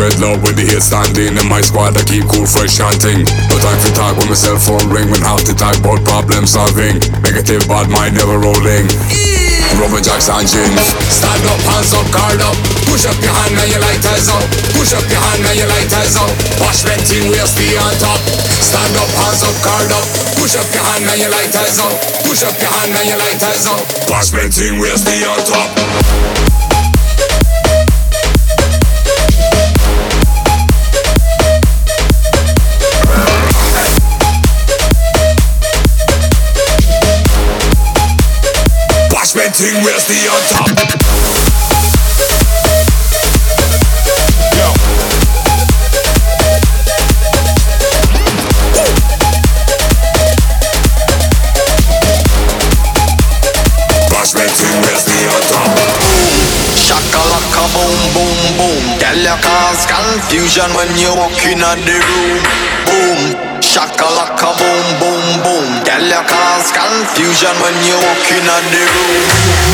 spread love with the hit standing. And my squad I keep cool, fresh and ting. No time for talk when my cell phone ring. When half the time about problem solving. Negative bad mind never rolling. Rubber jacks and jeans. Stand up, hands up, guard up. Push up your hand and your lighters up. Push up your hand and your lighters up. Wash venting, we'll stay on top. Stand up, hands up, guard up. Push up your hand and your lighters up. Push up your hand and your lighters up. Wash venting, we'll stay on top. Boom boom Girl you cause confusion when you walk in the room. Boom. Shakalaka boom boom You cause. Confusion when you walk in the room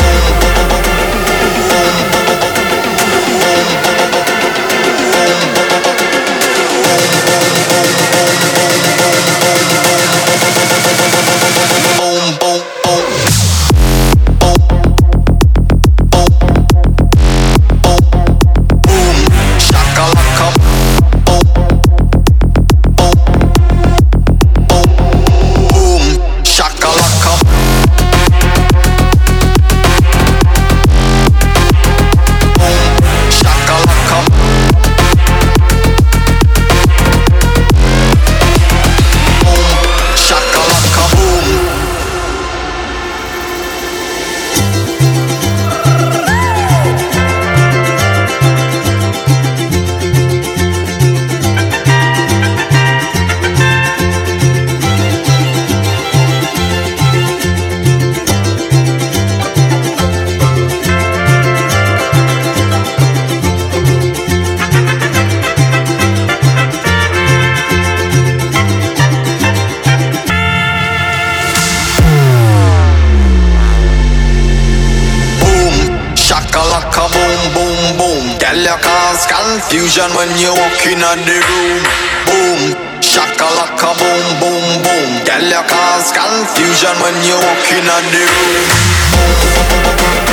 you cause confusion when you walk in the room.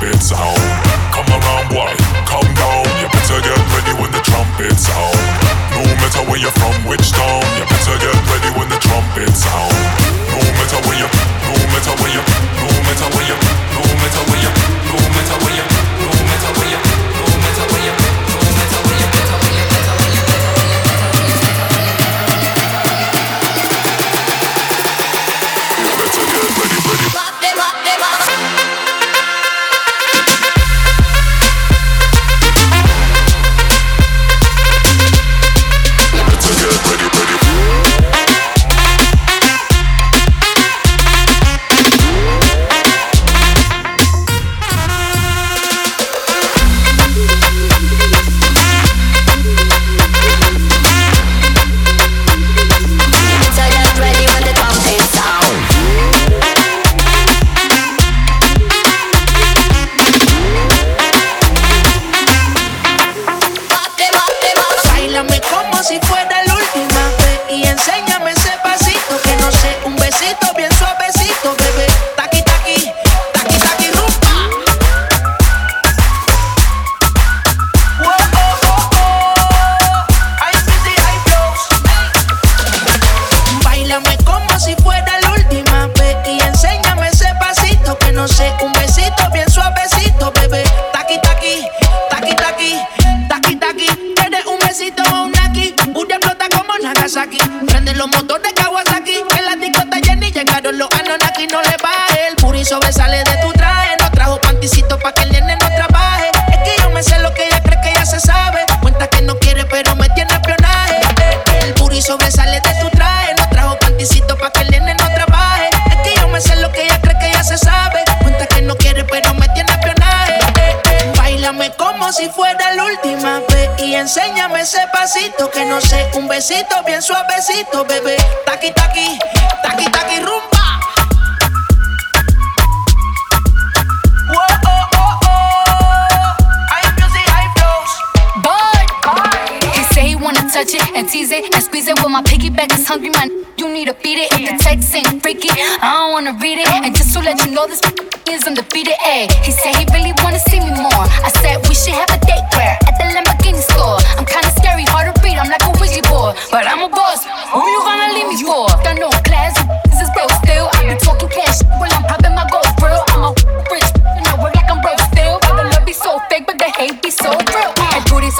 It's home. sobresale de tu traje. No trajo panticito pa' que el nene no trabaje. Es que yo me sé lo que ella cree que ya se sabe. Cuenta que no quiere, pero me tiene espionaje. Eh, eh. Bailame como si fuera la última vez. Y enséñame ese pasito que no sé. Un besito bien suavecito, bebé. Taqui, taqui, taqui, taqui, rumbo. Touch it and tease it and squeeze it. When my piggyback is hungry, man, you need to feed it. If the text ain't freaky, I don't wanna read it. And just to let you know, this is undefeated. Ayy, he said he really wanna see me more. I said we should have a date where at the Lamborghini store. I'm kinda scary, hard to read. I'm like a Ouija board, but I'm a boss. Who you gonna leave me oh, for?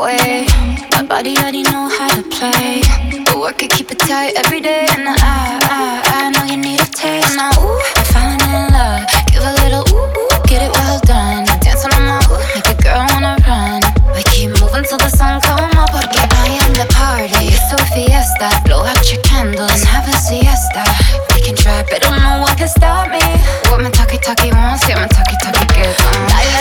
way. My body already know how to play. But work it, keep it tight every day. And I, I, I know you need a taste. Now, ooh, I'm falling in love. Give a little ooh, ooh get it well done. Dancing on my ooh, make a girl wanna run. We keep moving till the sun come up. Porque I am the party. It's a fiesta. Blow out your candles and have a siesta. We can try, but don't know what can stop me. What my talkie talkie wants, yeah, my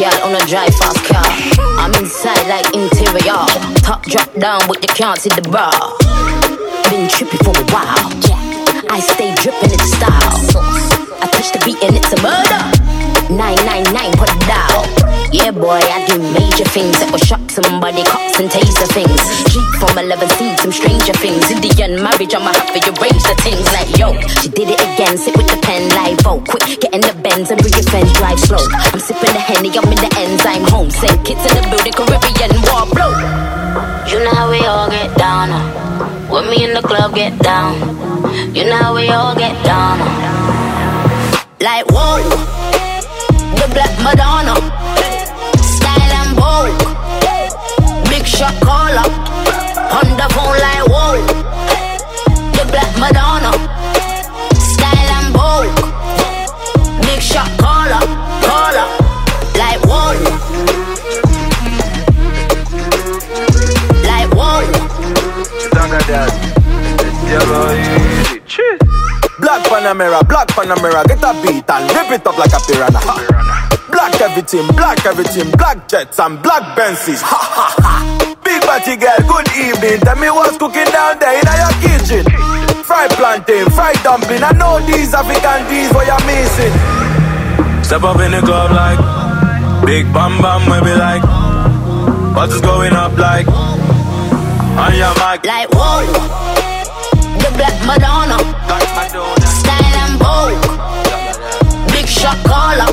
girl on a drive fast car. I'm inside like interior. Top drop down, but you can't see the bra. Been trippy for a while. I stay dripping, it's style. I touch the beat and it's a murder. 999, put it down. Yeah, boy, I do major things that will shock somebody, cops and taser things. Jeep from 11 see some stranger things. Indian marriage, I'ma have to arrange the things like yo. She did it again, sit with the pen like vote. Quick, get in the Benz and bring your friends, drive slow. I'm sipping the henny, I'm in the enzyme home. Send kids in the building, Caribbean war blow. You know how we all get down. uh. When me in the club get down. You know how we all get down. uh. Like whoa, the Black Madonna, Big shot caller, on the phone like whoa, the Black Madonna, style and bold. Big shot caller, caller, like whoa, like whoa. Black Panamera, black Panamera, get a beat and rip it up like a piranha. Black everything, black everything, black jets and black Benzes. Ha ha ha. Big body girl, good evening. Tell me what's cooking down there in your kitchen. Fried plantain, fried dumpling. I know these African D's what you're missing. Step up in the club like Big Bam Bam, we be like What is going up like On your mic Like whoa, the Black Madonna, style and bold. Big shot caller,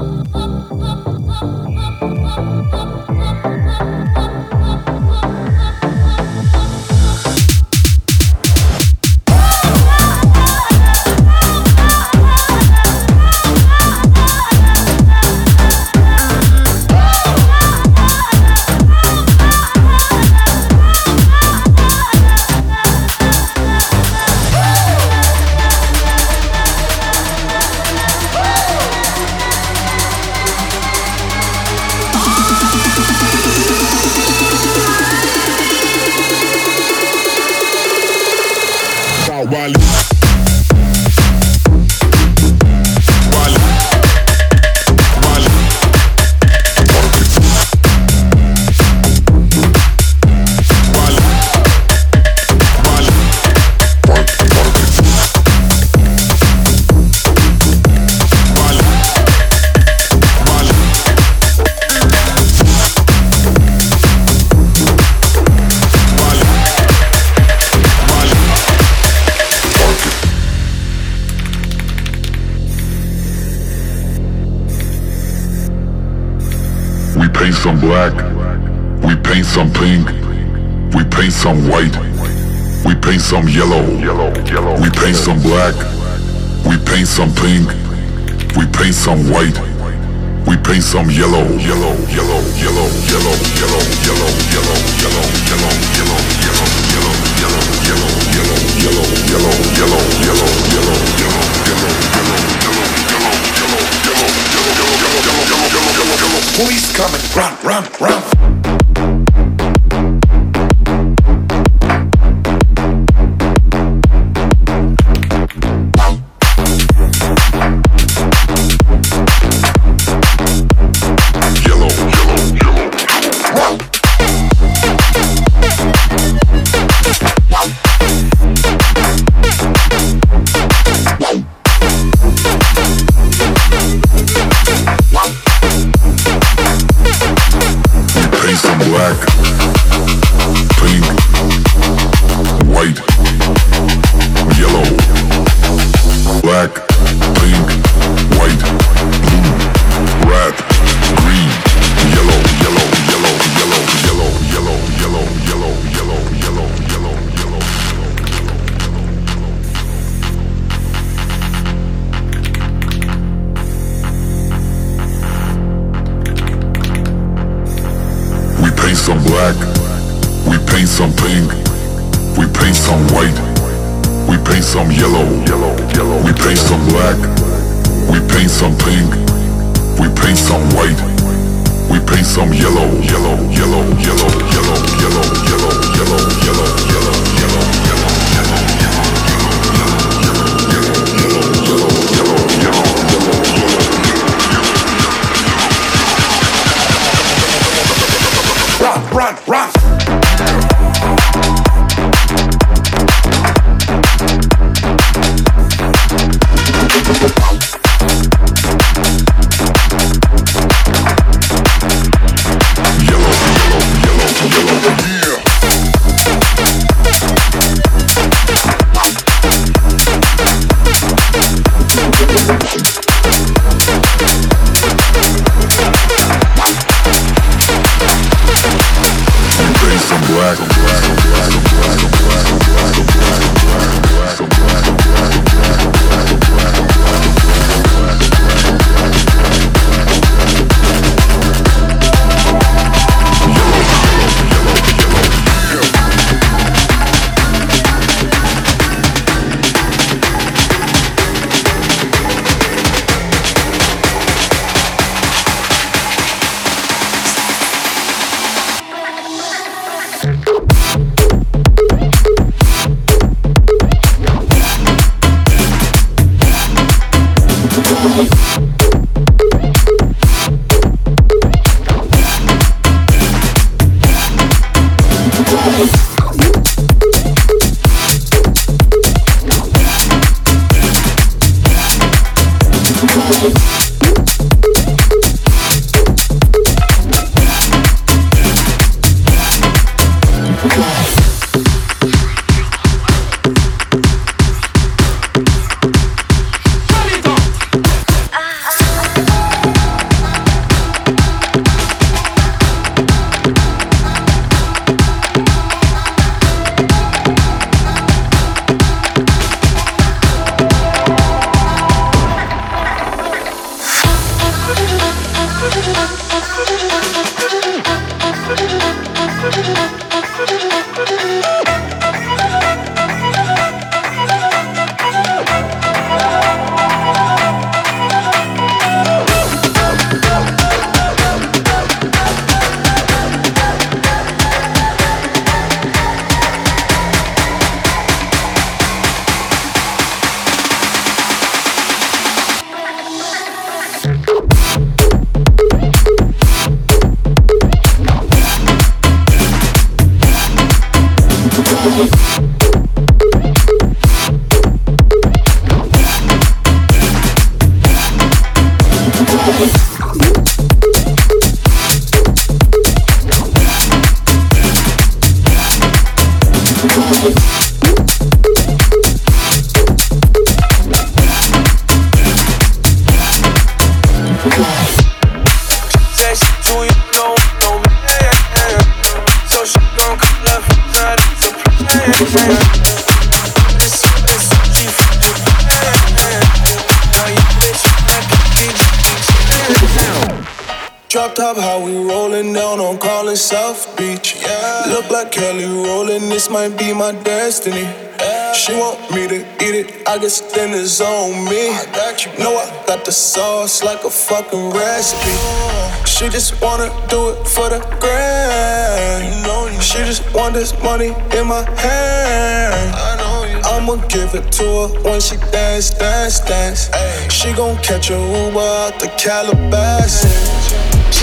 oh, oh. Top, South Beach. Yeah. Look like Kelly Rowland, this might be my destiny. Yeah. She want me to eat it, I guess then it's on me. I got you. Know I got the sauce like a fucking recipe. She just wanna do it for the grand. You know, she just want this money in my hand. I know. I'ma give it to her when she dance, dance, dance. Ay. She gon' catch a Uber out the Calabasas.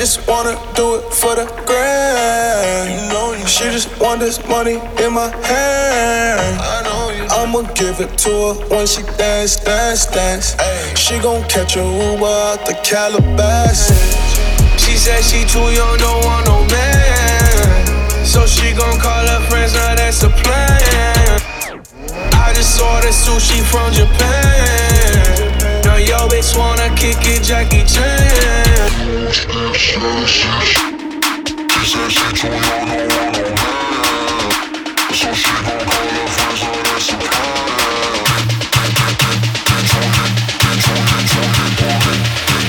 Just wanna do it for the grand. You know, she just want this money in my hand. I know you. I'ma give it to her when she dance, dance, dance. Ay. She gon' catch a Uber out the Calabasas. She said she too young, don't want no man. So she gon' call her friends, now that's a plan. I just ordered sushi from Japan. Now yo bitch wanna kick it, Jackie Chan. She said she don't want no man. So she gon' call now that's a plan.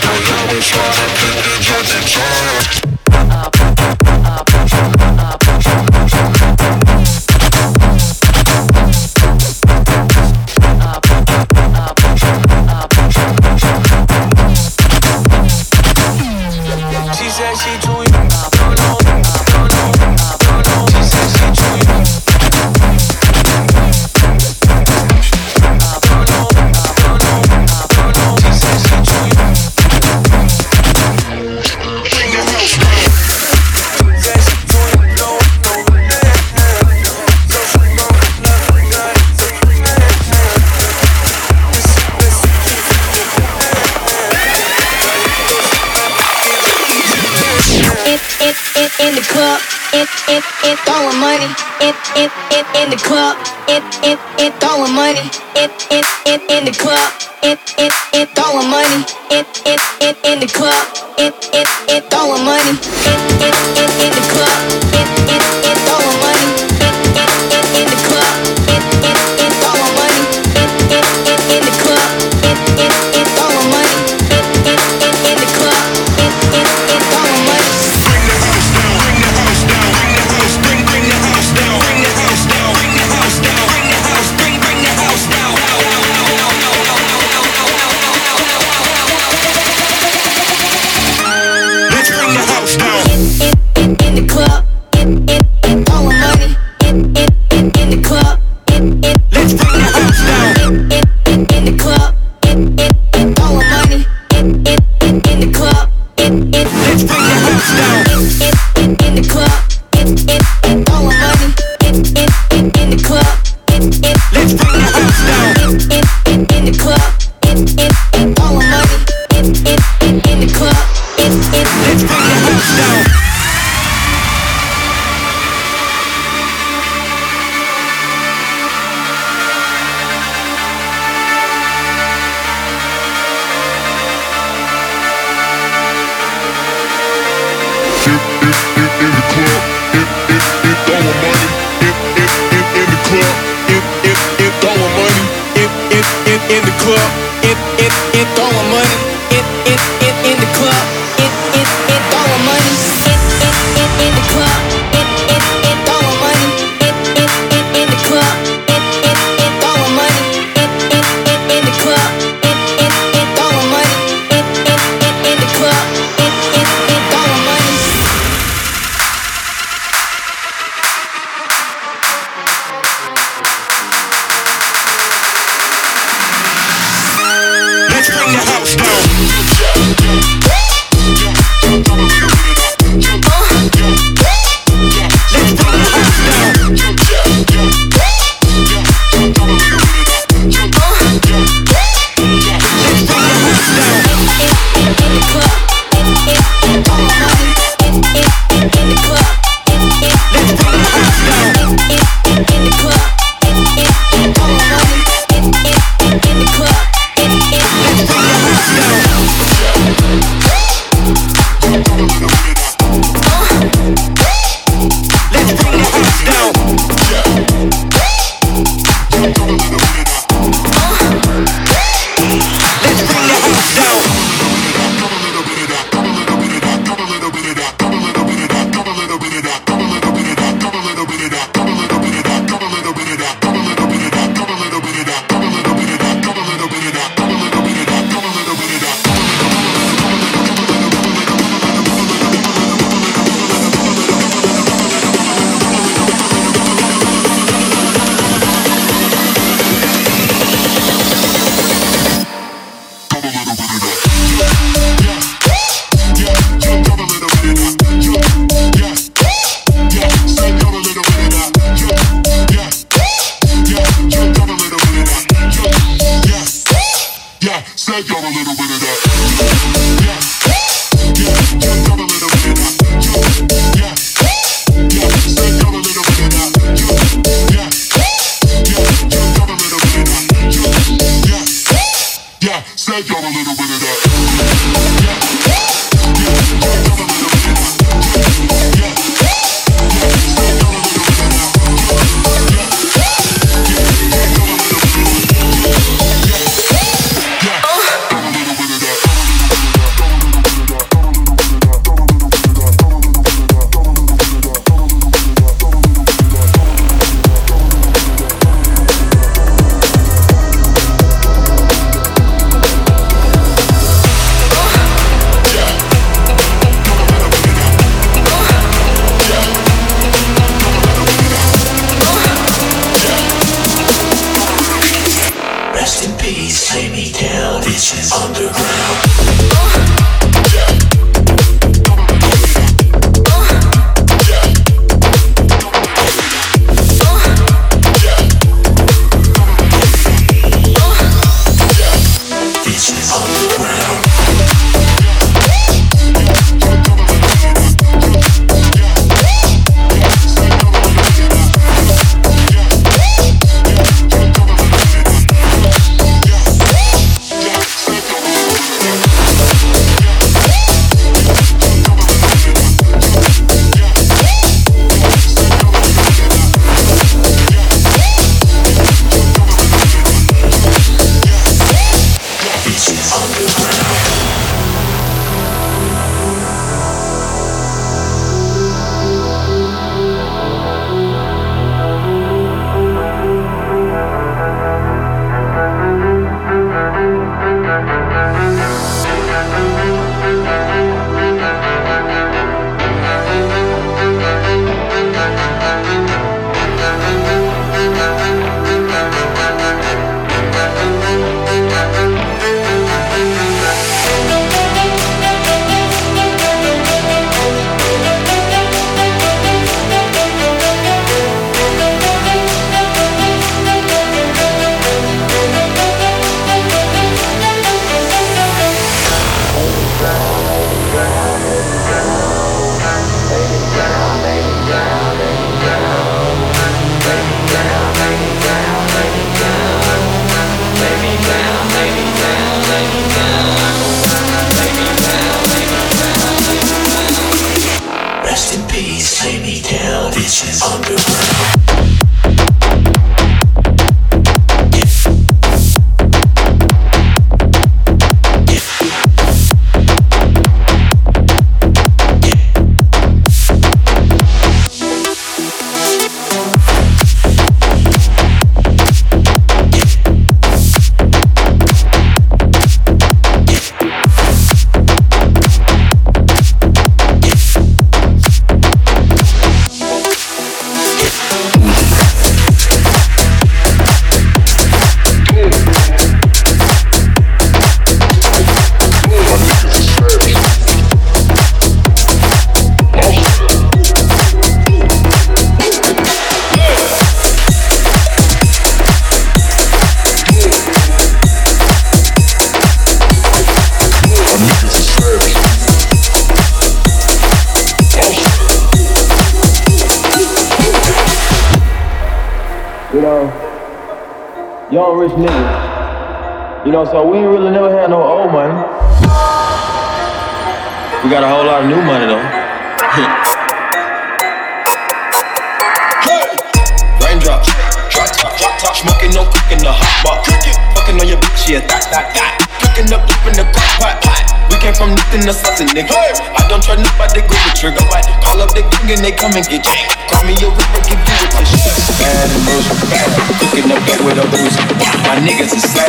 Now yo bitch wanna kick it, Jackie Chan. it, it throwing money, it, it, it in the club, it, it, it throwing money, it, it, it in the club, it, it, it throwing money, it, it, it in the club, it, it, it throwing money, it, it.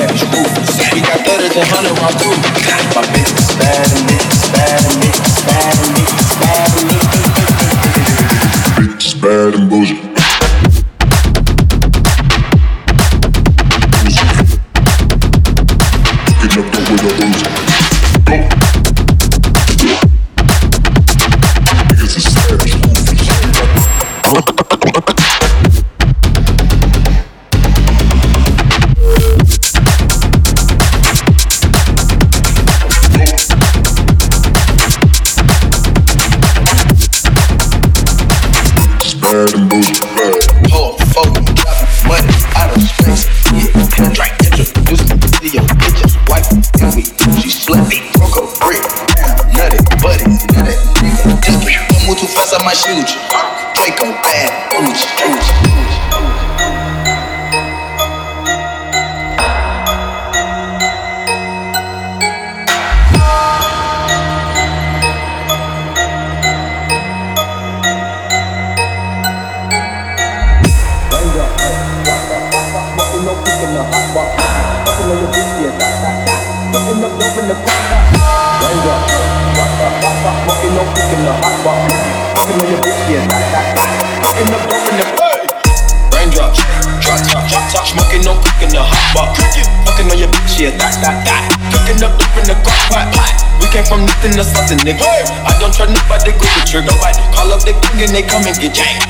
We got better than 100 rock proof. My bitch is bad and bitch is bad and bitch they come and get janked.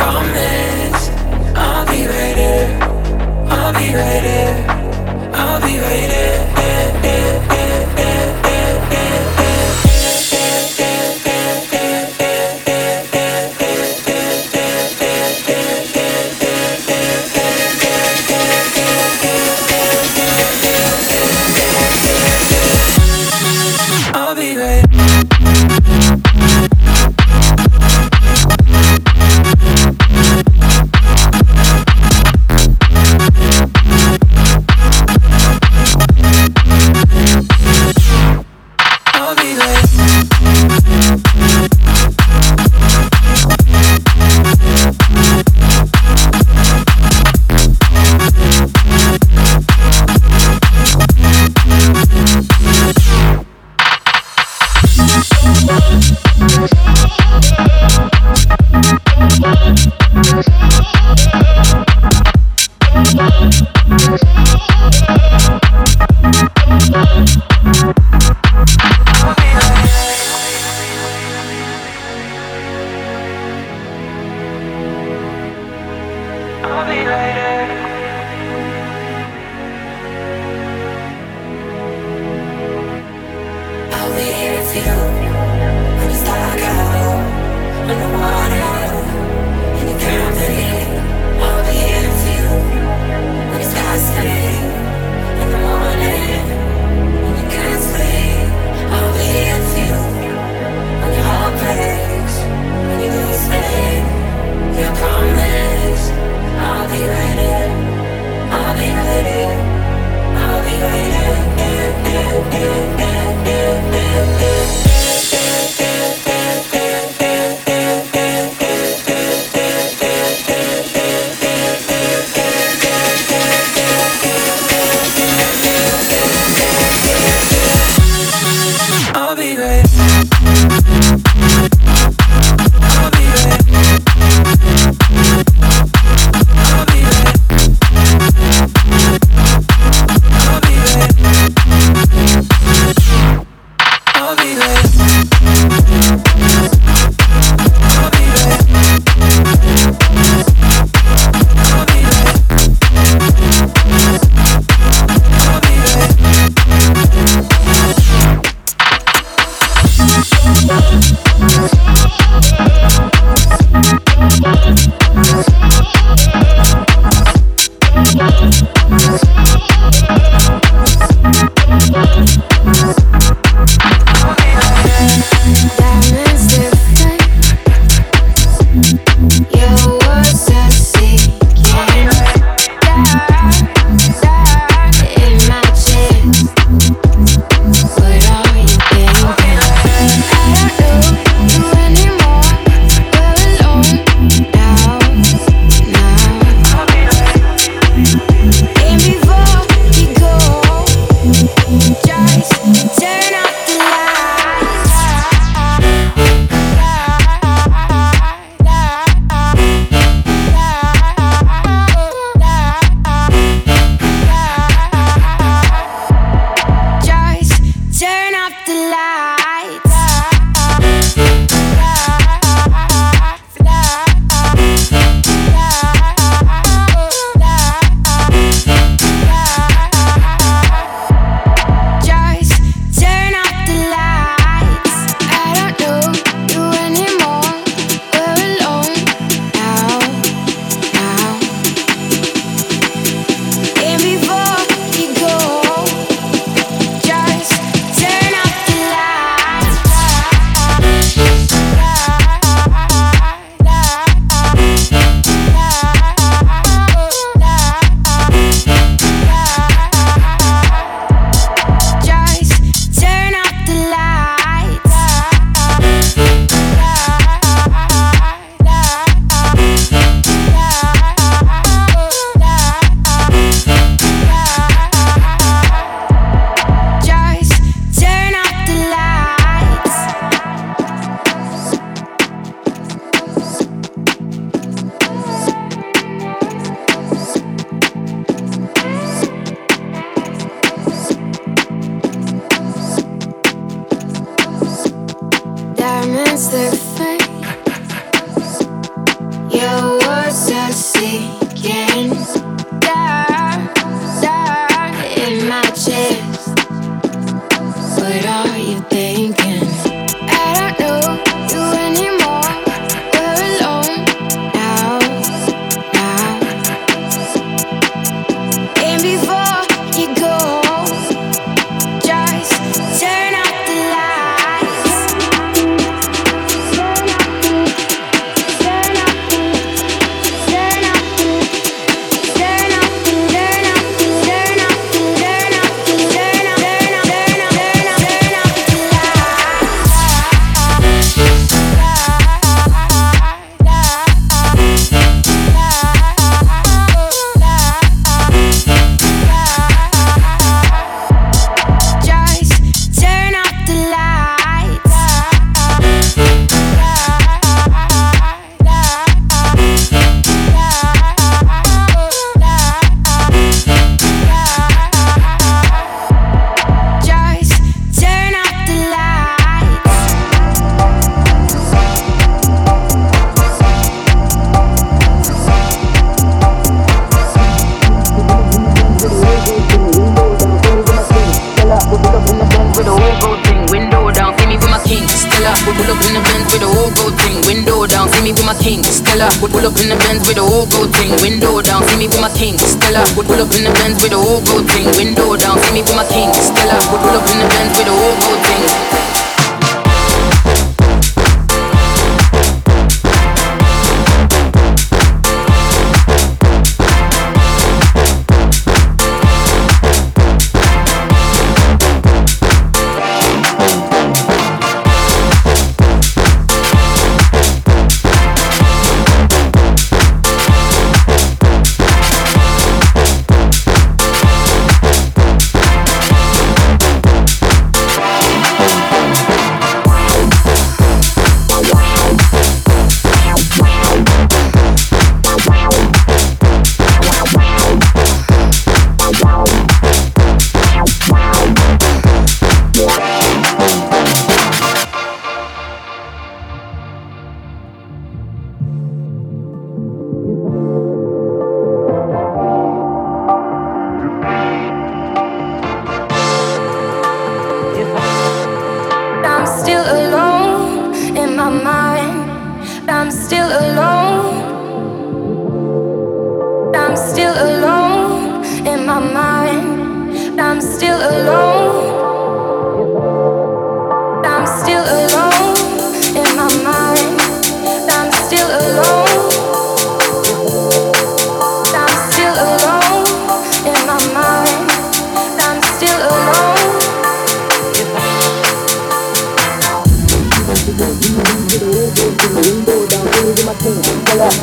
Promise.